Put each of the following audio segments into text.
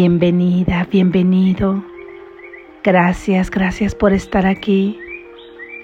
Bienvenida, bienvenido. Gracias, gracias por estar aquí.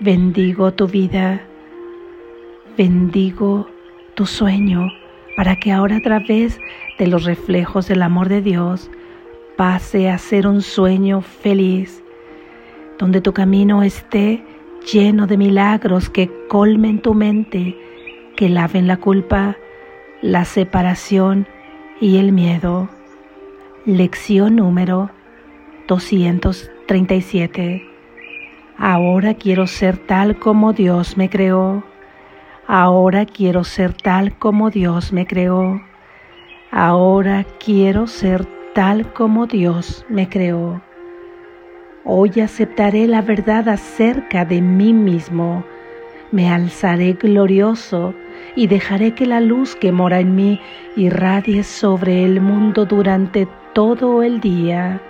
Bendigo tu vida. Bendigo tu sueño para que ahora a través de los reflejos del amor de Dios pase a ser un sueño feliz, donde tu camino esté lleno de milagros que colmen tu mente, que laven la culpa, la separación y el miedo. Lección número 237. Ahora quiero ser tal como Dios me creó. Ahora quiero ser tal como Dios me creó. Ahora quiero ser tal como Dios me creó. Hoy aceptaré la verdad acerca de mí mismo. Me alzaré glorioso y dejaré que la luz que mora en mí irradie sobre el mundo durante todo el día.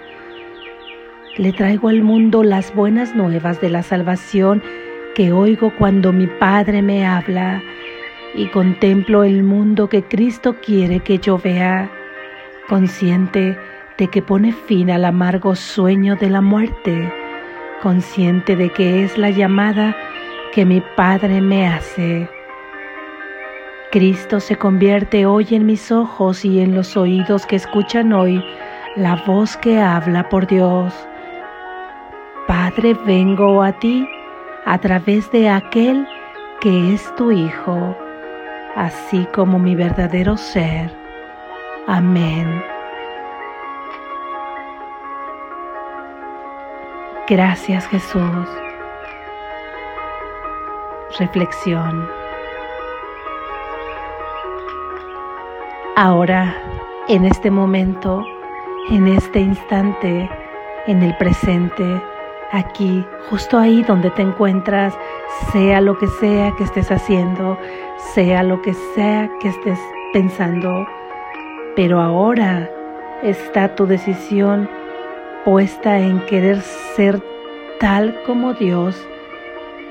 Le traigo al mundo las buenas nuevas de la salvación que oigo cuando mi Padre me habla y contemplo el mundo que Cristo quiere que yo vea, consciente de que pone fin al amargo sueño de la muerte, consciente de que es la llamada que mi Padre me hace. Cristo se convierte hoy en mis ojos y en los oídos que escuchan hoy la voz que habla por Dios. Padre, vengo a ti a través de aquel que es tu Hijo, así como mi verdadero ser. Amén. Gracias Jesús. Reflexión. Ahora, en este momento, en este instante, en el presente, aquí, justo ahí donde te encuentras, sea lo que sea que estés haciendo, sea lo que sea que estés pensando, pero ahora está tu decisión puesta en querer ser tal como Dios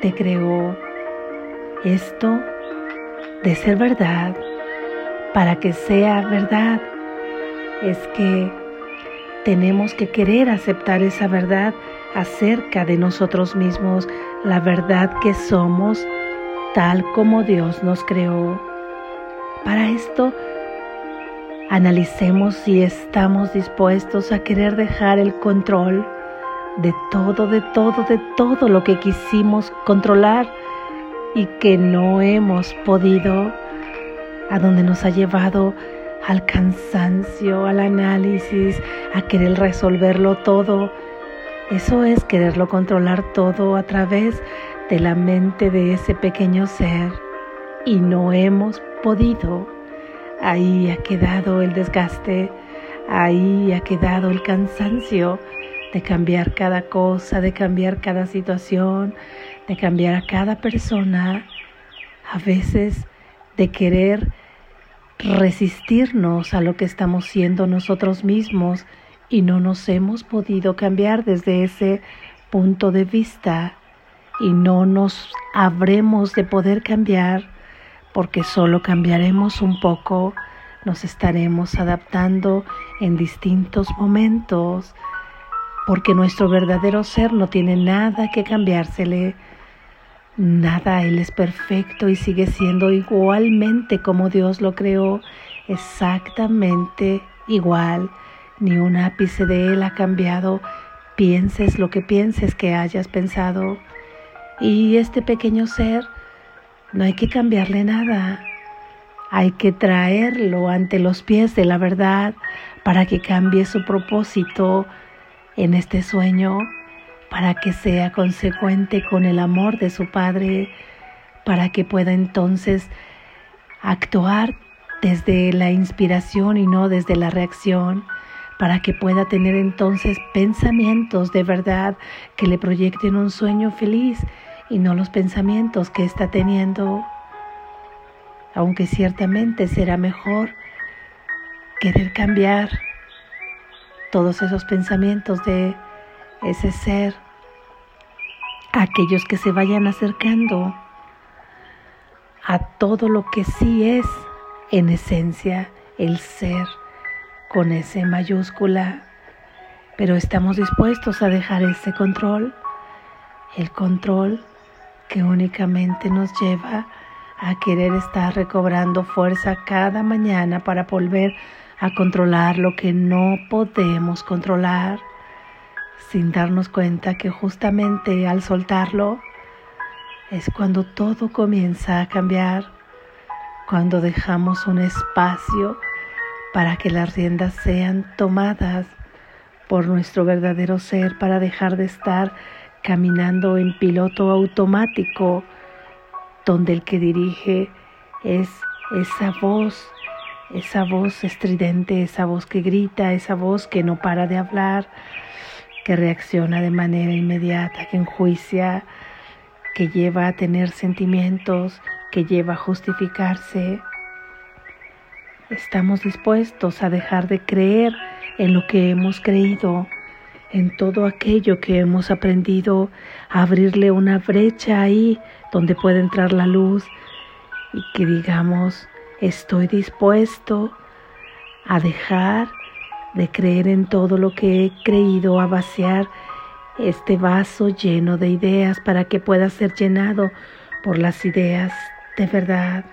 te creó. Esto de ser verdad para que sea verdad es que tenemos que querer aceptar esa verdad acerca de nosotros mismos, la verdad que somos tal como Dios nos creó. Para esto, analicemos si estamos dispuestos a querer dejar el control de todo, de todo, de todo lo que quisimos controlar y que no hemos podido a donde nos ha llevado al cansancio, al análisis, a querer resolverlo todo. Eso es quererlo controlar todo a través de la mente de ese pequeño ser y no hemos podido. Ahí ha quedado el desgaste, ahí ha quedado el cansancio de cambiar cada cosa, de cambiar cada situación, de cambiar a cada persona. A veces de querer resistirnos a lo que estamos siendo nosotros mismos y no nos hemos podido cambiar desde ese punto de vista y no nos habremos de poder cambiar porque solo cambiaremos un poco, nos estaremos adaptando en distintos momentos porque nuestro verdadero ser no tiene nada que cambiársele Nada, Él es perfecto y sigue siendo igualmente como Dios lo creó, exactamente igual. Ni un ápice de Él ha cambiado, pienses lo que pienses que hayas pensado. Y este pequeño ser, no hay que cambiarle nada. Hay que traerlo ante los pies de la verdad para que cambie su propósito en este sueño para que sea consecuente con el amor de su Padre, para que pueda entonces actuar desde la inspiración y no desde la reacción, para que pueda tener entonces pensamientos de verdad que le proyecten un sueño feliz y no los pensamientos que está teniendo, aunque ciertamente será mejor querer cambiar todos esos pensamientos de ese ser, aquellos que se vayan acercando a todo lo que sí es en esencia el ser, con S mayúscula, pero estamos dispuestos a dejar ese control, el control que únicamente nos lleva a querer estar recobrando fuerza cada mañana para volver a controlar lo que no podemos controlar, sin darnos cuenta que justamente al soltarlo es cuando todo comienza a cambiar, cuando dejamos un espacio para que las riendas sean tomadas por nuestro verdadero ser, para dejar de estar caminando en piloto automático, donde el que dirige es esa voz, esa voz estridente, esa voz que grita, esa voz que no para de hablar, que reacciona de manera inmediata, que enjuicia, que lleva a tener sentimientos, que lleva a justificarse. Estamos dispuestos a dejar de creer en lo que hemos creído, en todo aquello que hemos aprendido, a abrirle una brecha ahí donde puede entrar la luz y que digamos, estoy dispuesto a dejar de creer en todo lo que he creído, a vaciar este vaso lleno de ideas para que pueda ser llenado por las ideas de verdad.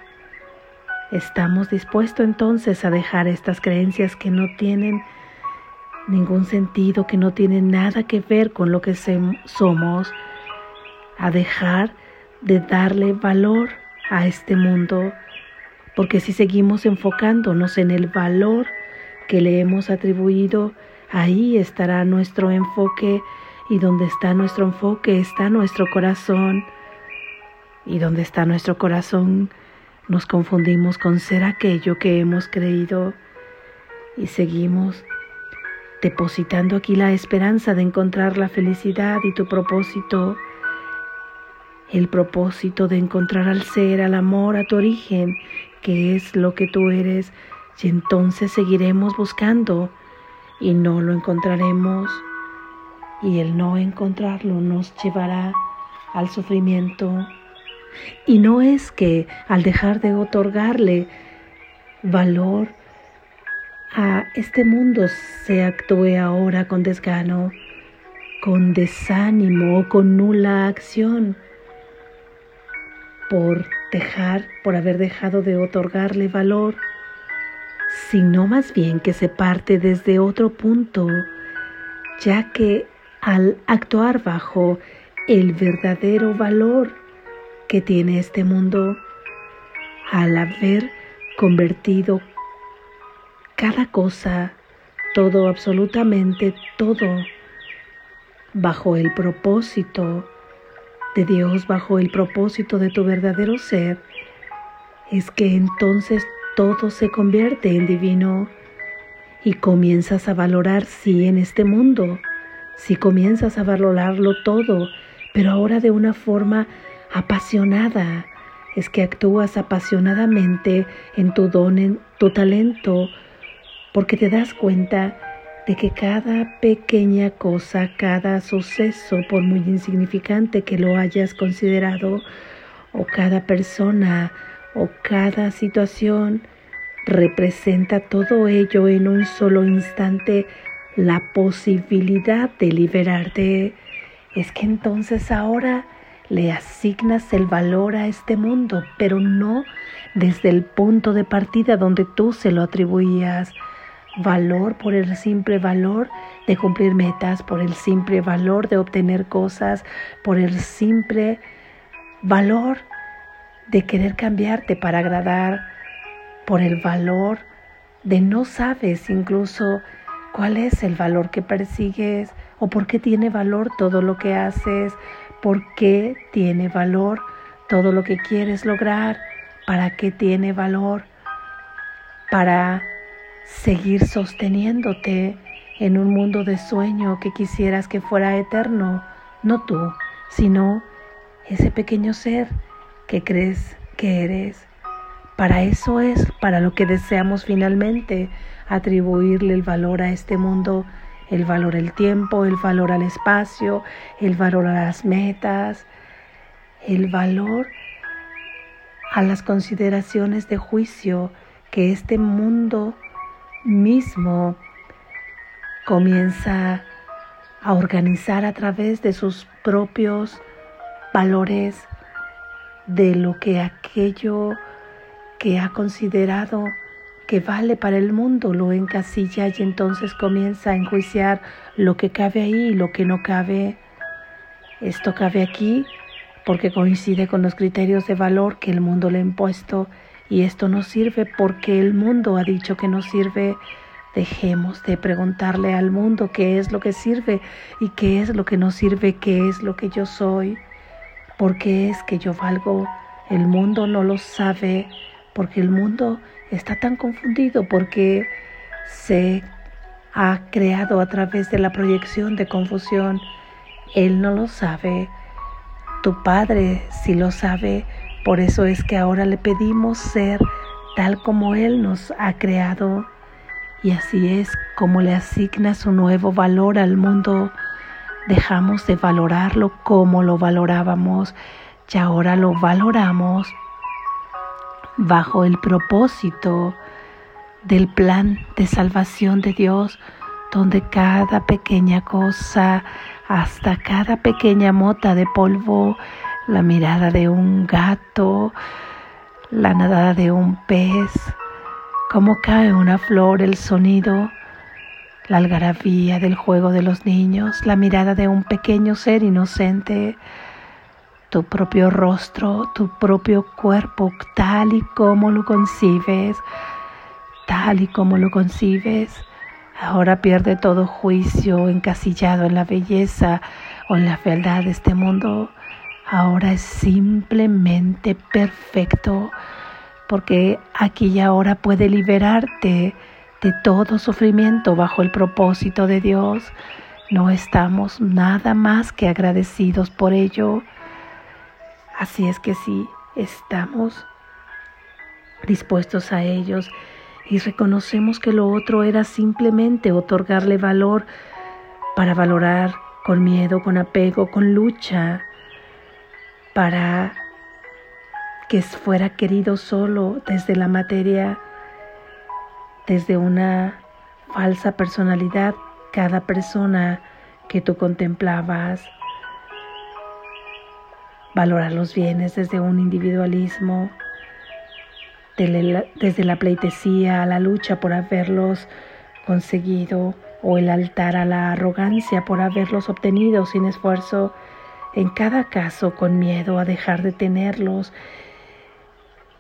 Estamos dispuestos entonces a dejar estas creencias que no tienen ningún sentido, que no tienen nada que ver con lo que somos, a dejar de darle valor a este mundo, porque si seguimos enfocándonos en el valor que le hemos atribuido, ahí estará nuestro enfoque y donde está nuestro enfoque está nuestro corazón. Y donde está nuestro corazón nos confundimos con ser aquello que hemos creído y seguimos depositando aquí la esperanza de encontrar la felicidad y tu propósito, el propósito de encontrar al ser, al amor, a tu origen, que es lo que tú eres, y entonces seguiremos buscando y no lo encontraremos, y el no encontrarlo nos llevará al sufrimiento. Y no es que al dejar de otorgarle valor a este mundo se actúe ahora con desgano, con desánimo o con nula acción, por dejar, por haber dejado de otorgarle valor, sino más bien que se parte desde otro punto, ya que al actuar bajo el verdadero valor que tiene este mundo, al haber convertido cada cosa, todo, absolutamente todo, bajo el propósito de Dios, bajo el propósito de tu verdadero ser, es que entonces todo se convierte en divino y comienzas a valorar sí en este mundo, si comienzas a valorarlo todo, pero ahora de una forma apasionada, es que actúas apasionadamente en tu don, en tu talento, porque te das cuenta de que cada pequeña cosa, cada suceso, por muy insignificante que lo hayas considerado, o cada persona, o cada situación, representa todo ello en un solo instante la posibilidad de liberarte. Es que entonces ahora le asignas el valor a este mundo, pero no desde el punto de partida donde tú se lo atribuías, valor por el simple valor de cumplir metas, por el simple valor de obtener cosas, por el simple valor de querer cambiarte para agradar, por el valor de no sabes incluso cuál es el valor que persigues o por qué tiene valor todo lo que haces, por qué tiene valor todo lo que quieres lograr, para qué tiene valor, para seguir sosteniéndote en un mundo de sueño que quisieras que fuera eterno, no tú, sino ese pequeño ser que crees que eres. Para eso es para lo que deseamos finalmente atribuirle el valor a este mundo, el valor al tiempo, el valor al espacio, el valor a las metas, el valor a las consideraciones de juicio que este mundo mismo comienza a organizar a través de sus propios valores de lo que aquello que ha considerado que vale para el mundo lo encasilla y entonces comienza a enjuiciar lo que cabe ahí y lo que no cabe. Esto cabe aquí porque coincide con los criterios de valor que el mundo le ha impuesto y esto no sirve porque el mundo ha dicho que no sirve. Dejemos de preguntarle al mundo qué es lo que sirve y qué es lo que no sirve, qué es lo que yo soy, por qué es que yo valgo. El mundo no lo sabe porque el mundo está tan confundido, porque se ha creado a través de la proyección de confusión. Él no lo sabe tu Padre si lo sabe, por eso es que ahora le pedimos ser tal como Él nos ha creado. Y así es como le asigna su nuevo valor al mundo. Dejamos de valorarlo como lo valorábamos y ahora lo valoramos bajo el propósito del plan de salvación de Dios, donde cada pequeña cosa hasta cada pequeña mota de polvo, la mirada de un gato, la nadada de un pez, cómo cae una flor, el sonido, la algarabía del juego de los niños, la mirada de un pequeño ser inocente, tu propio rostro, tu propio cuerpo, tal y como lo concibes, tal y como lo concibes Ahora pierde todo juicio encasillado en la belleza o en la fealdad de este mundo. Ahora es simplemente perfecto porque aquí y ahora puede liberarte de todo sufrimiento bajo el propósito de Dios. No estamos nada más que agradecidos por ello. Así es que sí, estamos dispuestos a ellos y reconocemos que lo otro era simplemente otorgarle valor para valorar con miedo, con apego, con lucha, para que fuera querido solo desde la materia, desde una falsa personalidad, cada persona que tú contemplabas, valorar los bienes desde un individualismo, desde la pleitesía a la lucha por haberlos conseguido o el altar a la arrogancia por haberlos obtenido sin esfuerzo, en cada caso con miedo a dejar de tenerlos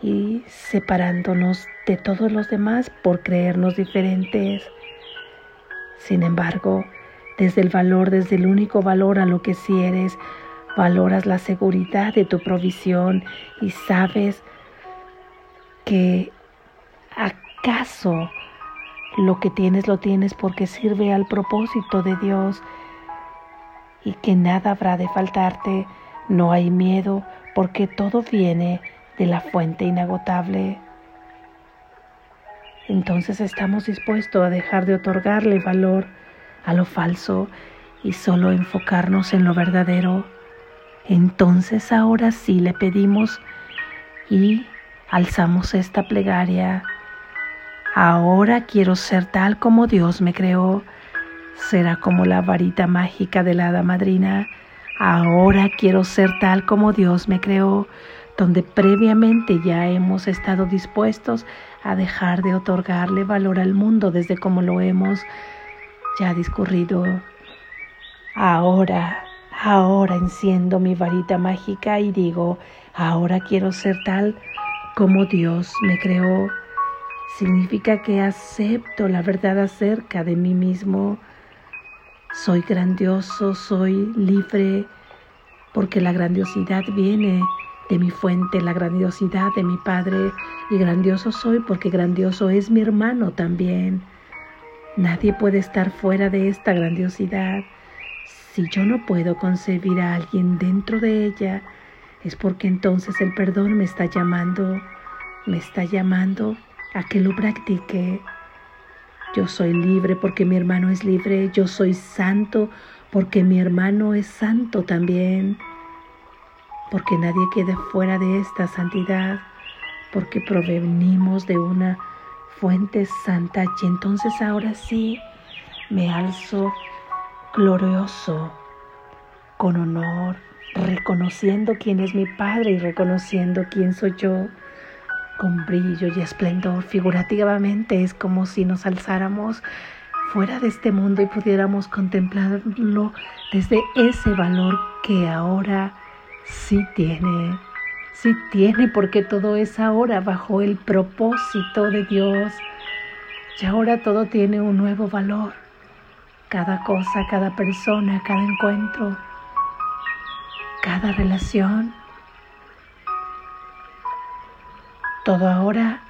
y separándonos de todos los demás por creernos diferentes. Sin embargo, desde el valor, desde el único valor a lo que si eres, valoras la seguridad de tu provisión y sabes que acaso lo que tienes lo tienes porque sirve al propósito de Dios y que nada habrá de faltarte, no hay miedo porque todo viene de la fuente inagotable. Entonces estamos dispuestos a dejar de otorgarle valor a lo falso y solo enfocarnos en lo verdadero. Entonces ahora sí le pedimos y alzamos esta plegaria. Ahora quiero ser tal como Dios me creó. Será como la varita mágica de la hada madrina. Ahora quiero ser tal como Dios me creó, donde previamente ya hemos estado dispuestos a dejar de otorgarle valor al mundo desde como lo hemos ya discurrido. Ahora, ahora enciendo mi varita mágica y digo, ahora quiero ser tal como Dios me creó, significa que acepto la verdad acerca de mí mismo. Soy grandioso, soy libre, porque la grandiosidad viene de mi fuente, la grandiosidad de mi Padre, y grandioso soy porque grandioso es mi hermano también. Nadie puede estar fuera de esta grandiosidad. Si yo no puedo concebir a alguien dentro de ella, es porque entonces el perdón me está llamando, me está llamando a que lo practique. Yo soy libre porque mi hermano es libre, yo soy santo porque mi hermano es santo también, porque nadie quede fuera de esta santidad, porque provenimos de una fuente santa y entonces ahora sí me alzo glorioso, con honor, reconociendo quién es mi Padre y reconociendo quién soy yo, con brillo y esplendor. Figurativamente es como si nos alzáramos fuera de este mundo y pudiéramos contemplarlo desde ese valor que ahora sí tiene, sí tiene, porque todo es ahora bajo el propósito de Dios. Y ahora todo tiene un nuevo valor cada cosa, cada persona, cada encuentro, cada relación. Todo ahora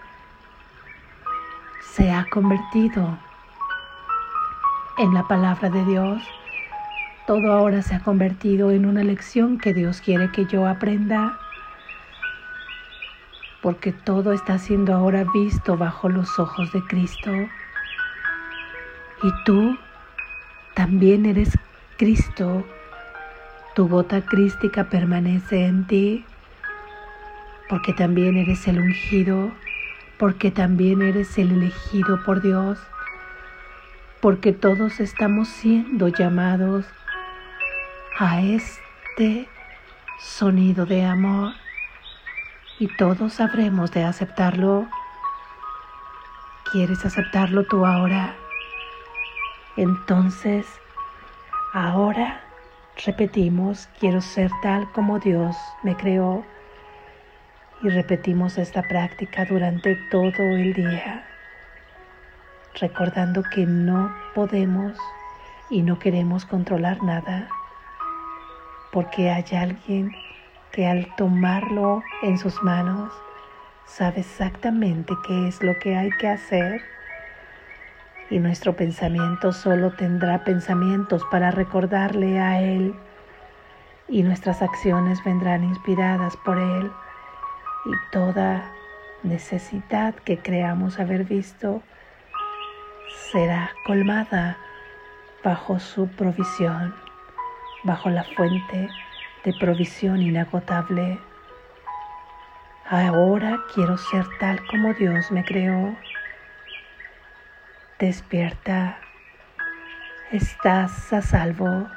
se ha convertido en la palabra de Dios. Todo ahora se ha convertido en una lección que Dios quiere que yo aprenda. Porque todo está siendo ahora visto bajo los ojos de Cristo. Y tú también eres Cristo. Tu gota crística permanece en ti porque también eres el ungido, porque también eres el elegido por Dios, porque todos estamos siendo llamados a este sonido de amor y todos habremos de aceptarlo. ¿Quieres aceptarlo tú ahora? Entonces, ahora repetimos, quiero ser tal como Dios me creó. Y repetimos esta práctica durante todo el día, recordando que no podemos y no queremos controlar nada, porque hay alguien que al tomarlo en sus manos sabe exactamente qué es lo que hay que hacer. Y nuestro pensamiento solo tendrá pensamientos para recordarle a Él y nuestras acciones vendrán inspiradas por Él. Y toda necesidad que creamos haber visto será colmada bajo su provisión, bajo la fuente de provisión inagotable. Ahora quiero ser tal como Dios me creó Despierta, estás a salvo.